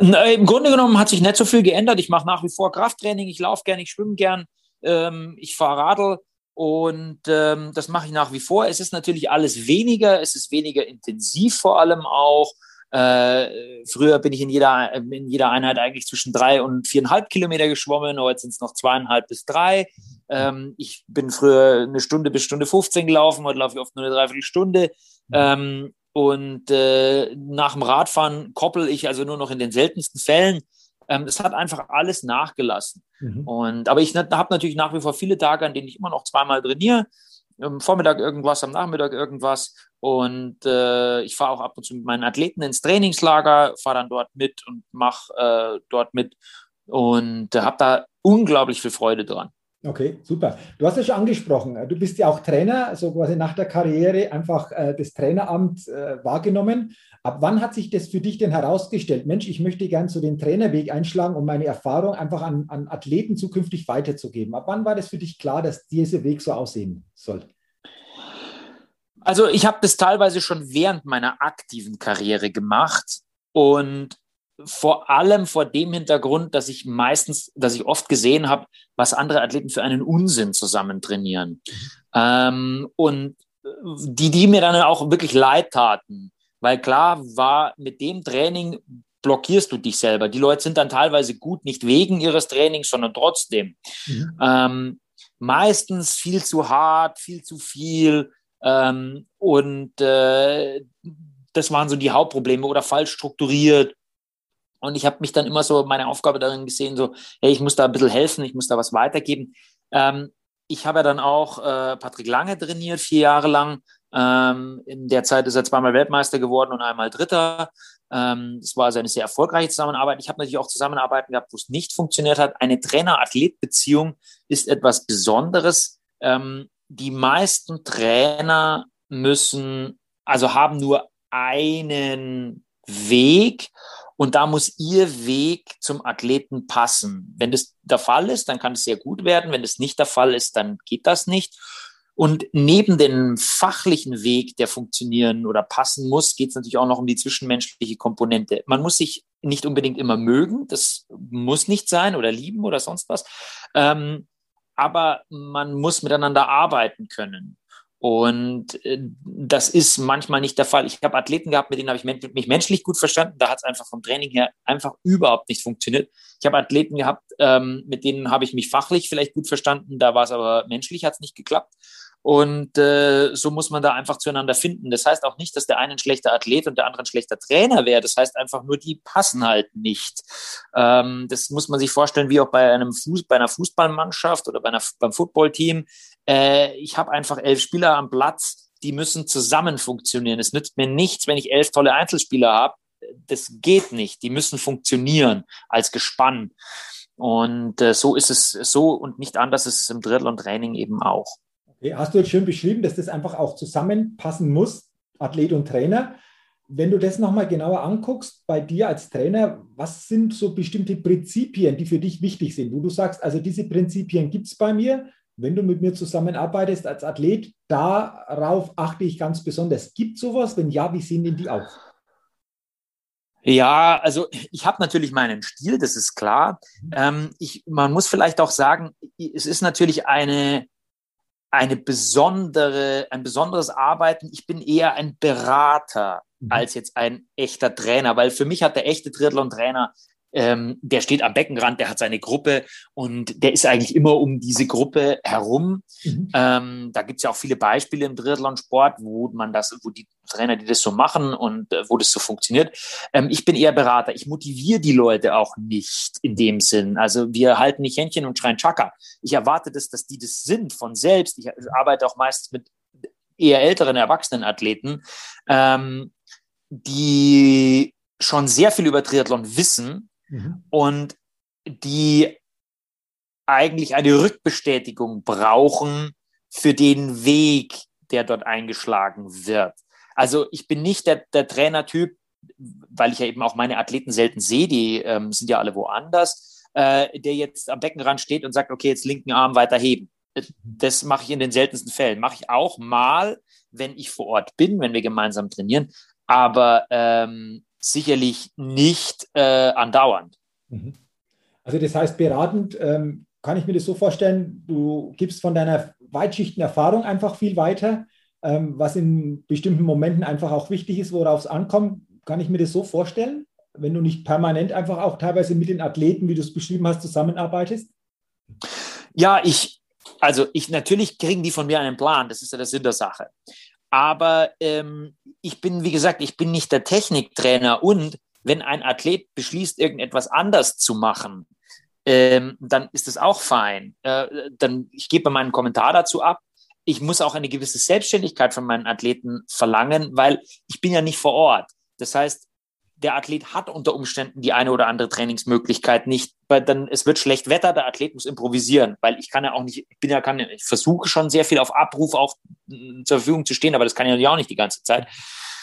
Im Grunde genommen hat sich nicht so viel geändert. Ich mache nach wie vor Krafttraining, ich laufe gern, ich schwimme gern, ähm, ich fahre Radl Und ähm, das mache ich nach wie vor. Es ist natürlich alles weniger, es ist weniger intensiv vor allem auch. Äh, früher bin ich in jeder, in jeder Einheit eigentlich zwischen drei und viereinhalb Kilometer geschwommen, heute sind es noch zweieinhalb bis drei. Ähm, ich bin früher eine Stunde bis Stunde 15 gelaufen, heute laufe ich oft nur eine Dreiviertelstunde. Ähm, und äh, nach dem Radfahren koppel ich also nur noch in den seltensten Fällen. Ähm, es hat einfach alles nachgelassen. Mhm. Und, aber ich habe natürlich nach wie vor viele Tage, an denen ich immer noch zweimal trainiere am Vormittag irgendwas, am Nachmittag irgendwas. Und äh, ich fahre auch ab und zu mit meinen Athleten ins Trainingslager, fahre dann dort mit und mache äh, dort mit und äh, habe da unglaublich viel Freude dran. Okay, super. Du hast ja schon angesprochen, du bist ja auch Trainer, also quasi nach der Karriere einfach äh, das Traineramt äh, wahrgenommen. Ab wann hat sich das für dich denn herausgestellt? Mensch, ich möchte gern so den Trainerweg einschlagen, um meine Erfahrung einfach an, an Athleten zukünftig weiterzugeben. Ab wann war das für dich klar, dass dieser Weg so aussehen soll? Also ich habe das teilweise schon während meiner aktiven Karriere gemacht und vor allem vor dem Hintergrund, dass ich meistens, dass ich oft gesehen habe, was andere Athleten für einen Unsinn zusammen trainieren. Ähm, und die, die mir dann auch wirklich leid taten. Weil klar war, mit dem Training blockierst du dich selber. Die Leute sind dann teilweise gut, nicht wegen ihres Trainings, sondern trotzdem. Mhm. Ähm, meistens viel zu hart, viel zu viel. Ähm, und äh, das waren so die Hauptprobleme oder falsch strukturiert und ich habe mich dann immer so meine Aufgabe darin gesehen, so, hey, ich muss da ein bisschen helfen, ich muss da was weitergeben. Ähm, ich habe ja dann auch äh, Patrick Lange trainiert, vier Jahre lang. Ähm, in der Zeit ist er zweimal Weltmeister geworden und einmal Dritter. Ähm, das war also eine sehr erfolgreiche Zusammenarbeit. Ich habe natürlich auch Zusammenarbeiten gehabt, wo es nicht funktioniert hat. Eine Trainer-Athlet-Beziehung ist etwas Besonderes. Ähm, die meisten Trainer müssen, also haben nur einen Weg und da muss Ihr Weg zum Athleten passen. Wenn das der Fall ist, dann kann es sehr gut werden. Wenn das nicht der Fall ist, dann geht das nicht. Und neben dem fachlichen Weg, der funktionieren oder passen muss, geht es natürlich auch noch um die zwischenmenschliche Komponente. Man muss sich nicht unbedingt immer mögen, das muss nicht sein oder lieben oder sonst was. Ähm, aber man muss miteinander arbeiten können. Und äh, das ist manchmal nicht der Fall. Ich habe Athleten gehabt, mit denen habe ich mich menschlich gut verstanden. Da hat es einfach vom Training her einfach überhaupt nicht funktioniert. Ich habe Athleten gehabt, ähm, mit denen habe ich mich fachlich vielleicht gut verstanden. Da war es aber menschlich, hat es nicht geklappt. Und äh, so muss man da einfach zueinander finden. Das heißt auch nicht, dass der eine ein schlechter Athlet und der andere ein schlechter Trainer wäre. Das heißt einfach nur, die passen halt nicht. Ähm, das muss man sich vorstellen, wie auch bei einem Fuß, bei einer Fußballmannschaft oder bei einer, beim Footballteam. Äh, ich habe einfach elf Spieler am Platz, die müssen zusammen funktionieren. Es nützt mir nichts, wenn ich elf tolle Einzelspieler habe. Das geht nicht. Die müssen funktionieren als Gespann. Und äh, so ist es so und nicht anders ist es im Drittel und Training eben auch. Hast du jetzt schön beschrieben, dass das einfach auch zusammenpassen muss, Athlet und Trainer. Wenn du das nochmal genauer anguckst, bei dir als Trainer, was sind so bestimmte Prinzipien, die für dich wichtig sind, wo du sagst, also diese Prinzipien gibt es bei mir, wenn du mit mir zusammenarbeitest als Athlet, darauf achte ich ganz besonders. Gibt es sowas? Wenn ja, wie sehen denn die aus? Ja, also ich habe natürlich meinen Stil, das ist klar. Mhm. Ähm, ich, man muss vielleicht auch sagen, es ist natürlich eine, eine besondere, ein besonderes Arbeiten. Ich bin eher ein Berater mhm. als jetzt ein echter Trainer, weil für mich hat der echte Triathlon-Trainer ähm, der steht am Beckenrand, der hat seine Gruppe und der ist eigentlich immer um diese Gruppe herum. Mhm. Ähm, da gibt es ja auch viele Beispiele im Triathlon-Sport, wo man das, wo die Trainer, die das so machen und äh, wo das so funktioniert. Ähm, ich bin eher Berater. Ich motiviere die Leute auch nicht in dem Sinn. Also wir halten nicht Händchen und schreien Chaka. Ich erwarte das, dass die das sind von selbst. Ich arbeite auch meistens mit eher älteren Erwachsenenathleten, ähm, die schon sehr viel über Triathlon wissen mhm. und die eigentlich eine Rückbestätigung brauchen für den Weg, der dort eingeschlagen wird. Also ich bin nicht der, der Trainertyp, weil ich ja eben auch meine Athleten selten sehe, die ähm, sind ja alle woanders, äh, der jetzt am Beckenrand steht und sagt, okay, jetzt linken Arm weiter heben. Das mache ich in den seltensten Fällen. Mache ich auch mal, wenn ich vor Ort bin, wenn wir gemeinsam trainieren. Aber ähm, sicherlich nicht äh, andauernd. Mhm. Also das heißt, beratend ähm, kann ich mir das so vorstellen, du gibst von deiner Weitschichten Erfahrung einfach viel weiter, ähm, was in bestimmten Momenten einfach auch wichtig ist, worauf es ankommt. Kann ich mir das so vorstellen, wenn du nicht permanent einfach auch teilweise mit den Athleten, wie du es beschrieben hast, zusammenarbeitest? Ja, ich, also ich natürlich kriegen die von mir einen Plan, das ist ja der Sinn der Sache. Aber ähm, ich bin, wie gesagt, ich bin nicht der Techniktrainer und wenn ein Athlet beschließt, irgendetwas anders zu machen, ähm, dann ist das auch fein. Äh, dann, ich gebe meinen Kommentar dazu ab. Ich muss auch eine gewisse Selbstständigkeit von meinen Athleten verlangen, weil ich bin ja nicht vor Ort. Das heißt, der Athlet hat unter Umständen die eine oder andere Trainingsmöglichkeit nicht, weil dann es wird schlecht Wetter, der Athlet muss improvisieren, weil ich kann ja auch nicht, ich bin ja kann, ich versuche schon sehr viel auf Abruf auch mm, zur Verfügung zu stehen, aber das kann ja auch nicht die ganze Zeit.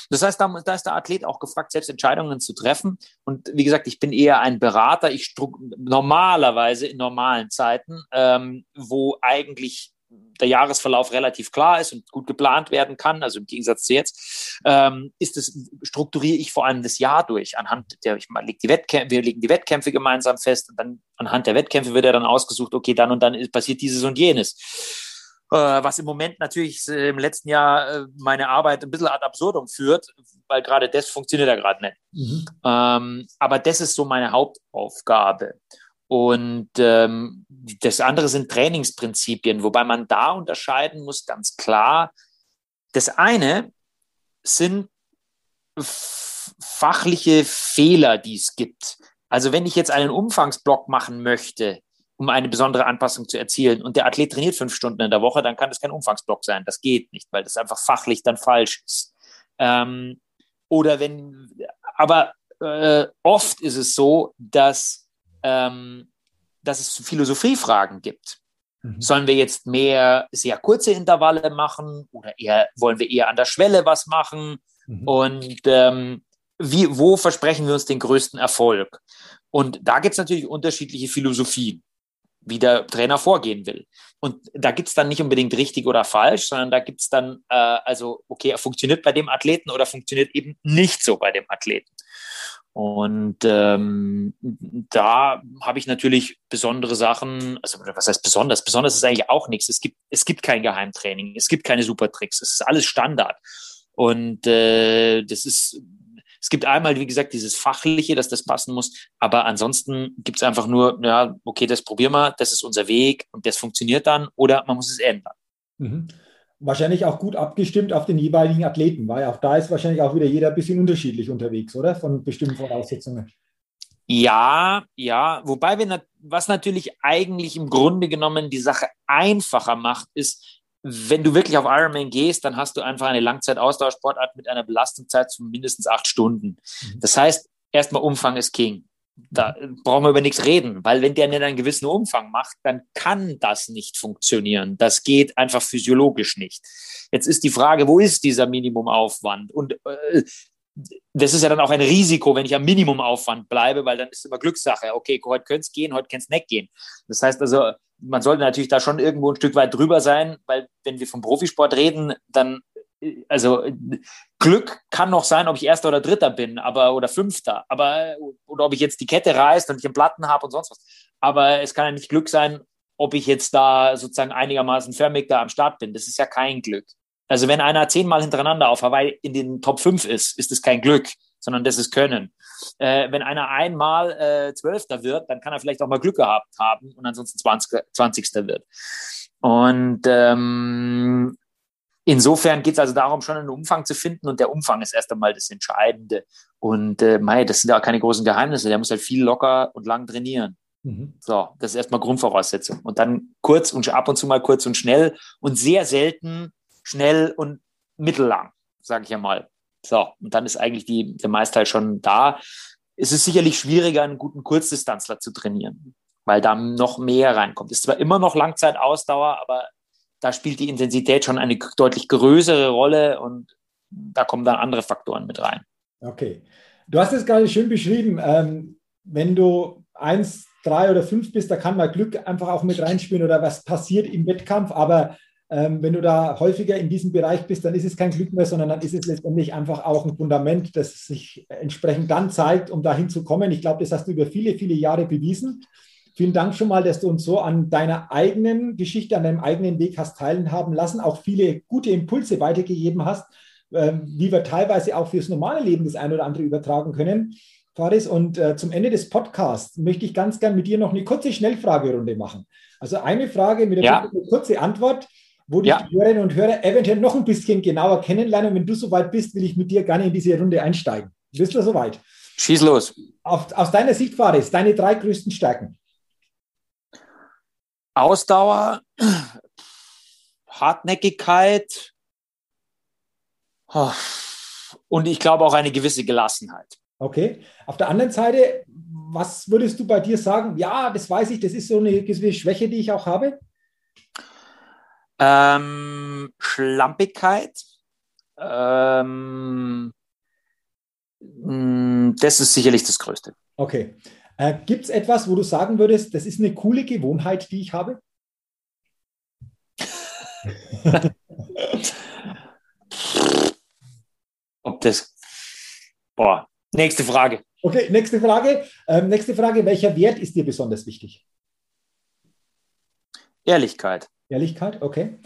Das heißt, da, da, ist der Athlet auch gefragt, selbst Entscheidungen zu treffen. Und wie gesagt, ich bin eher ein Berater. Ich normalerweise in normalen Zeiten, ähm, wo eigentlich der Jahresverlauf relativ klar ist und gut geplant werden kann, also im Gegensatz zu jetzt, ähm, ist es, strukturiere ich vor allem das Jahr durch. Anhand der, ich leg die Wettkämpfe, wir legen die Wettkämpfe gemeinsam fest und dann anhand der Wettkämpfe wird er dann ausgesucht, okay, dann und dann passiert dieses und jenes. Äh, was im Moment natürlich äh, im letzten Jahr äh, meine Arbeit ein bisschen ad absurdum führt, weil gerade das funktioniert ja gerade nicht. Mhm. Ähm, aber das ist so meine Hauptaufgabe. Und ähm, das andere sind Trainingsprinzipien, wobei man da unterscheiden muss, ganz klar. Das eine sind fachliche Fehler, die es gibt. Also wenn ich jetzt einen Umfangsblock machen möchte, um eine besondere Anpassung zu erzielen und der Athlet trainiert fünf Stunden in der Woche, dann kann das kein Umfangsblock sein. Das geht nicht, weil das einfach fachlich dann falsch ist. Ähm, oder wenn, aber äh, oft ist es so, dass ähm, dass es Philosophiefragen gibt. Mhm. Sollen wir jetzt mehr sehr kurze Intervalle machen oder eher wollen wir eher an der Schwelle was machen? Mhm. Und ähm, wie, wo versprechen wir uns den größten Erfolg? Und da gibt es natürlich unterschiedliche Philosophien, wie der Trainer vorgehen will. Und da gibt es dann nicht unbedingt richtig oder falsch, sondern da gibt es dann, äh, also, okay, er funktioniert bei dem Athleten oder funktioniert eben nicht so bei dem Athleten. Und ähm, da habe ich natürlich besondere Sachen, also was heißt besonders? Besonders ist eigentlich auch nichts. Es gibt, es gibt kein Geheimtraining, es gibt keine Supertricks, es ist alles Standard. Und äh, das ist, es gibt einmal, wie gesagt, dieses Fachliche, dass das passen muss, aber ansonsten gibt es einfach nur, ja, okay, das probieren wir, das ist unser Weg und das funktioniert dann oder man muss es ändern. Mhm wahrscheinlich auch gut abgestimmt auf den jeweiligen Athleten, weil auch da ist wahrscheinlich auch wieder jeder ein bisschen unterschiedlich unterwegs, oder? Von bestimmten Voraussetzungen. Ja, ja, wobei wir, was natürlich eigentlich im Grunde genommen die Sache einfacher macht, ist, wenn du wirklich auf Ironman gehst, dann hast du einfach eine Langzeitausdauersportart mit einer Belastungszeit von mindestens acht Stunden. Mhm. Das heißt, erstmal Umfang ist King da brauchen wir über nichts reden, weil wenn der nicht einen gewissen Umfang macht, dann kann das nicht funktionieren. Das geht einfach physiologisch nicht. Jetzt ist die Frage, wo ist dieser Minimumaufwand? Und äh, das ist ja dann auch ein Risiko, wenn ich am Minimumaufwand bleibe, weil dann ist immer Glückssache. Okay, heute könnte es gehen, heute kann es nicht gehen. Das heißt also, man sollte natürlich da schon irgendwo ein Stück weit drüber sein, weil wenn wir vom Profisport reden, dann also Glück kann noch sein, ob ich Erster oder Dritter bin, aber oder Fünfter, aber oder ob ich jetzt die Kette reißt und ich einen Platten habe und sonst was. Aber es kann ja nicht Glück sein, ob ich jetzt da sozusagen einigermaßen förmig da am Start bin. Das ist ja kein Glück. Also wenn einer zehnmal hintereinander auf Hawaii in den Top 5 ist, ist das kein Glück, sondern das ist Können. Äh, wenn einer einmal äh, Zwölfter wird, dann kann er vielleicht auch mal Glück gehabt haben und ansonsten 20, 20. wird. Und ähm, Insofern geht es also darum, schon einen Umfang zu finden und der Umfang ist erst einmal das Entscheidende. Und äh, mei, das sind ja auch keine großen Geheimnisse. Der muss halt viel locker und lang trainieren. Mhm. So, das ist erstmal Grundvoraussetzung. Und dann kurz und ab und zu mal kurz und schnell und sehr selten schnell und mittellang, sage ich ja mal. So, und dann ist eigentlich die, der Meistteil schon da. Es ist sicherlich schwieriger, einen guten Kurzdistanzler zu trainieren, weil da noch mehr reinkommt. Es ist zwar immer noch Langzeitausdauer, aber da spielt die Intensität schon eine deutlich größere Rolle und da kommen dann andere Faktoren mit rein. Okay. Du hast es gerade schön beschrieben. Ähm, wenn du eins, drei oder fünf bist, da kann mal Glück einfach auch mit reinspielen oder was passiert im Wettkampf. Aber ähm, wenn du da häufiger in diesem Bereich bist, dann ist es kein Glück mehr, sondern dann ist es letztendlich einfach auch ein Fundament, das sich entsprechend dann zeigt, um dahin zu kommen. Ich glaube, das hast du über viele, viele Jahre bewiesen. Vielen Dank schon mal, dass du uns so an deiner eigenen Geschichte, an deinem eigenen Weg hast teilhaben lassen, auch viele gute Impulse weitergegeben hast, ähm, wie wir teilweise auch fürs normale Leben das eine oder andere übertragen können. Faris, und äh, zum Ende des Podcasts möchte ich ganz gern mit dir noch eine kurze Schnellfragerunde machen. Also eine Frage mit Ja. einer kurzen Antwort, wo dich Ja. die Hörerinnen und Hörer eventuell noch ein bisschen genauer kennenlernen. Und wenn du soweit bist, will ich mit dir gerne in diese Runde einsteigen. Bist du soweit? Schieß los. Auf, aus deiner Sicht, Faris, deine drei größten Stärken. Ausdauer, Hartnäckigkeit und ich glaube auch eine gewisse Gelassenheit. Okay. Auf der anderen Seite, was würdest du bei dir sagen? Ja, das weiß ich, das ist so eine gewisse Schwäche, die ich auch habe. Ähm, Schlampigkeit, ähm, mh, das ist sicherlich das Größte. Okay. Äh, Gibt es etwas, wo du sagen würdest, das ist eine coole Gewohnheit, die ich habe? Ob das. Boah, nächste Frage. Okay, nächste Frage. Ähm, nächste Frage, welcher Wert ist dir besonders wichtig? Ehrlichkeit. Ehrlichkeit, okay.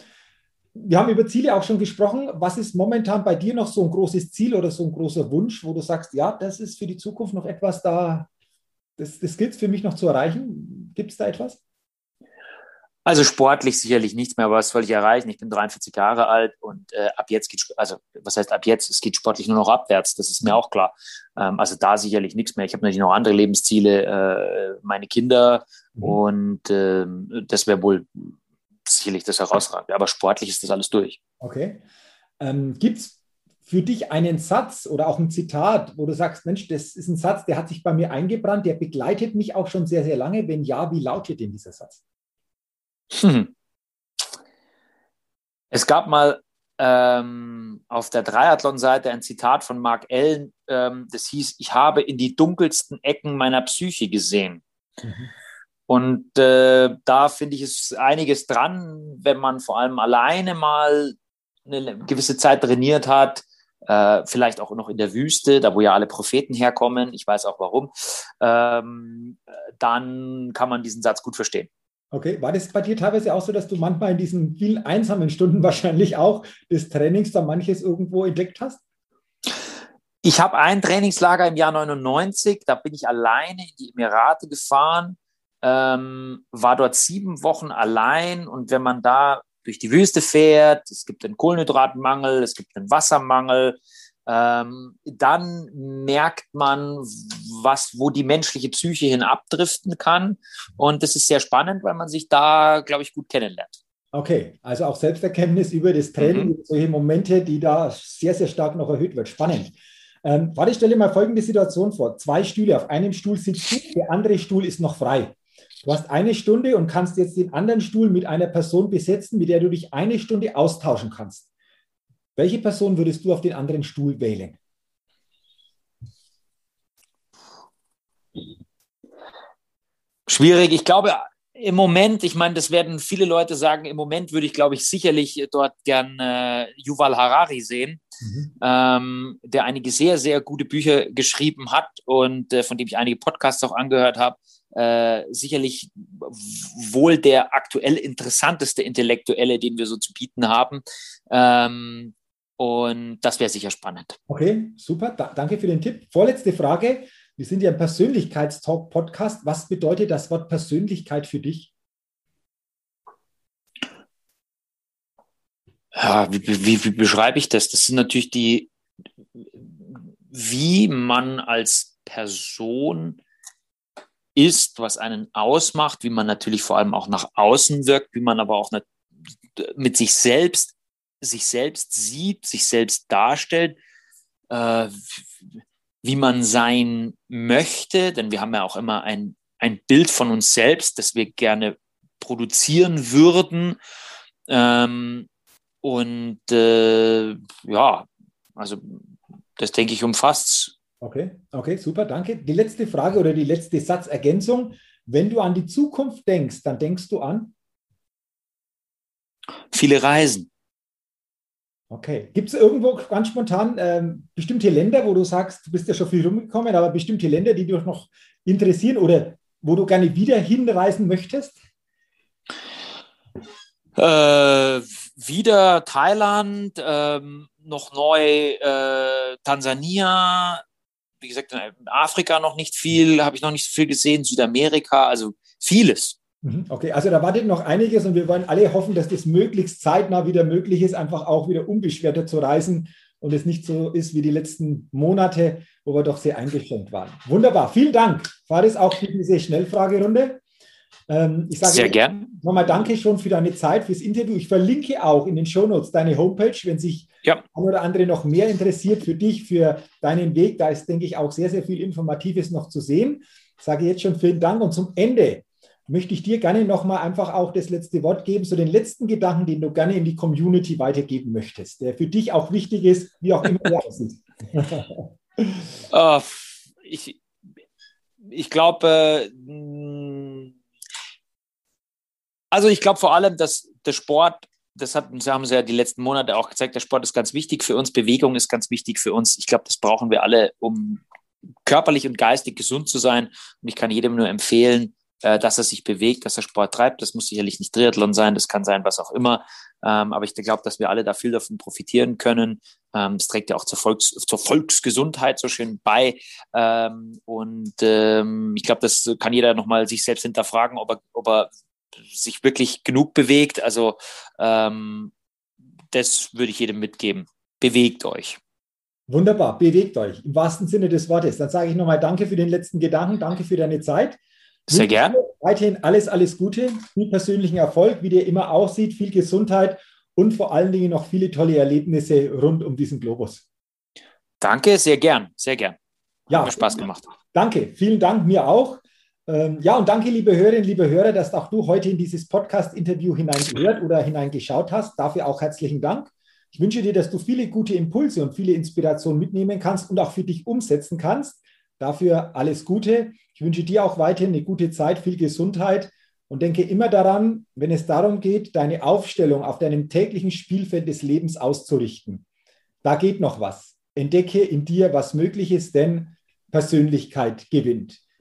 Wir haben über Ziele auch schon gesprochen. Was ist momentan bei dir noch so ein großes Ziel oder so ein großer Wunsch, wo du sagst, ja, das ist für die Zukunft noch etwas da, das, das gilt es für mich noch zu erreichen? Gibt es da etwas? Also sportlich sicherlich nichts mehr, aber was soll ich erreichen? Ich bin 43 Jahre alt und äh, ab jetzt geht, also was heißt ab jetzt? Es geht sportlich nur noch abwärts, das ist mir auch klar. Ähm, also da sicherlich nichts mehr. Ich habe natürlich noch andere Lebensziele, äh, meine Kinder Mhm. und ähm, das wäre wohl sicherlich das Herausragende. Aber sportlich ist das alles durch. Okay. Ähm, Gibt es für dich einen Satz oder auch ein Zitat, wo du sagst, Mensch, das ist ein Satz, der hat sich bei mir eingebrannt, der begleitet mich auch schon sehr, sehr lange? Wenn ja, wie lautet denn dieser Satz? Hm. Es gab mal ähm, auf der Triathlon-Seite ein Zitat von Mark Allen, ähm, das hieß, ich habe in die dunkelsten Ecken meiner Psyche gesehen. Mhm. Und äh, da finde ich es einiges dran, wenn man vor allem alleine mal eine gewisse Zeit trainiert hat, äh, vielleicht auch noch in der Wüste, da wo ja alle Propheten herkommen, ich weiß auch warum, ähm, dann kann man diesen Satz gut verstehen. Okay, war das bei dir teilweise auch so, dass du manchmal in diesen vielen einsamen Stunden wahrscheinlich auch des Trainings da manches irgendwo entdeckt hast? Ich habe ein Trainingslager im Jahr 99, da bin ich alleine in die Emirate gefahren, ähm, war dort sieben Wochen allein. Und wenn man da durch die Wüste fährt, es gibt einen Kohlenhydratmangel, es gibt einen Wassermangel, ähm, dann merkt man, was, wo die menschliche Psyche hin abdriften kann. Und das ist sehr spannend, weil man sich da, glaube ich, gut kennenlernt. Okay, also auch Selbsterkenntnis über das Training, Mhm. solche Momente, die da sehr, sehr stark noch erhöht wird. Spannend. Ähm, warte, ich stelle mal folgende Situation vor. Zwei Stühle, auf einem Stuhl sitzt du, der andere Stuhl ist noch frei. Du hast eine Stunde und kannst jetzt den anderen Stuhl mit einer Person besetzen, mit der du dich eine Stunde austauschen kannst. Welche Person würdest du auf den anderen Stuhl wählen? Schwierig. Ich glaube, im Moment, ich meine, das werden viele Leute sagen, im Moment würde ich, glaube ich, sicherlich dort gern äh, Yuval Harari sehen, Mhm. ähm, der einige sehr, sehr gute Bücher geschrieben hat und äh, von dem ich einige Podcasts auch angehört habe. Äh, sicherlich wohl der aktuell interessanteste Intellektuelle, den wir so zu bieten haben. Ähm, und das wäre sicher spannend. Okay, super. Da, danke für den Tipp. Vorletzte Frage. Wir sind ja ein Persönlichkeitstalk-Podcast. Was bedeutet das Wort Persönlichkeit für dich? Ja, wie, wie, wie beschreibe ich das? Das sind natürlich die, wie man als Person ist, was einen ausmacht, wie man natürlich vor allem auch nach außen wirkt, wie man aber auch mit sich selbst, sich selbst sieht, sich selbst darstellt, äh, wie man sein möchte, denn wir haben ja auch immer ein, ein Bild von uns selbst, das wir gerne produzieren würden. Ähm, und äh, ja, also das denke ich umfasst. Okay, okay, super, danke. Die letzte Frage oder die letzte Satzergänzung. Wenn du an die Zukunft denkst, dann denkst du an? Viele Reisen. Okay. Gibt es irgendwo ganz spontan ähm, bestimmte Länder, wo du sagst, du bist ja schon viel rumgekommen, aber bestimmte Länder, die dich noch interessieren oder wo du gerne wieder hinreisen möchtest? Äh, wieder Thailand, ähm, noch neu äh, Tansania, wie gesagt, in Afrika noch nicht viel, habe ich noch nicht so viel gesehen, Südamerika, also vieles. Mhm, okay, also da wartet noch einiges und wir wollen alle hoffen, dass das möglichst zeitnah wieder möglich ist, einfach auch wieder unbeschwerter zu reisen und es nicht so ist wie die letzten Monate, wo wir doch sehr eingeschränkt waren. Wunderbar, vielen Dank, Faris, auch für diese Schnellfragerunde. Ähm, ich sage Sehr gern. Nochmal danke schon für deine Zeit, fürs Interview. Ich verlinke auch in den Shownotes deine Homepage, wenn sich ja. ein oder andere noch mehr interessiert für dich, für deinen Weg. Da ist, denke ich, auch sehr, sehr viel Informatives noch zu sehen. Ich sage jetzt schon vielen Dank und zum Ende möchte ich dir gerne nochmal einfach auch das letzte Wort geben, so den letzten Gedanken, den du gerne in die Community weitergeben möchtest, der für dich auch wichtig ist, wie auch immer er aussieht. uh, ich ich glaube, also ich glaube vor allem, dass der Sport, das hat, das haben sie ja die letzten Monate auch gezeigt, der Sport ist ganz wichtig für uns, Bewegung ist ganz wichtig für uns. Ich glaube, das brauchen wir alle, um körperlich und geistig gesund zu sein. Und ich kann jedem nur empfehlen, äh, dass er sich bewegt, dass er Sport treibt. Das muss sicherlich nicht Triathlon sein, das kann sein, was auch immer. Ähm, aber ich glaube, dass wir alle da viel davon profitieren können. Ähm, das trägt ja auch zur, Volks-, zur Volksgesundheit so schön bei. Ähm, und ich glaube, das kann jeder nochmal sich selbst hinterfragen, ob er, ob er sich wirklich genug bewegt. Also ähm, das würde ich jedem mitgeben. Bewegt euch. Wunderbar, bewegt euch im wahrsten Sinne des Wortes. Dann sage ich nochmal Danke für den letzten Gedanken, danke für deine Zeit. Sehr gern. Weiterhin alles, alles Gute, viel persönlichen Erfolg, wie der immer aussieht, viel Gesundheit und vor allen Dingen noch viele tolle Erlebnisse rund um diesen Globus. Danke, sehr gern, sehr gern. Ja, Hat mir Spaß gemacht. Danke, vielen Dank mir auch. Ähm, ja, und danke, liebe Hörerinnen, liebe Hörer, dass auch du heute in dieses Podcast-Interview hineingehört oder hineingeschaut hast. Dafür auch herzlichen Dank. Ich wünsche dir, dass du viele gute Impulse und viele Inspirationen mitnehmen kannst und auch für dich umsetzen kannst. Dafür alles Gute. Ich wünsche dir auch weiterhin eine gute Zeit, viel Gesundheit und denke immer daran, wenn es darum geht, deine Aufstellung auf deinem täglichen Spielfeld des Lebens auszurichten. Da geht noch was. Entdecke in dir, was möglich ist, denn Persönlichkeit gewinnt.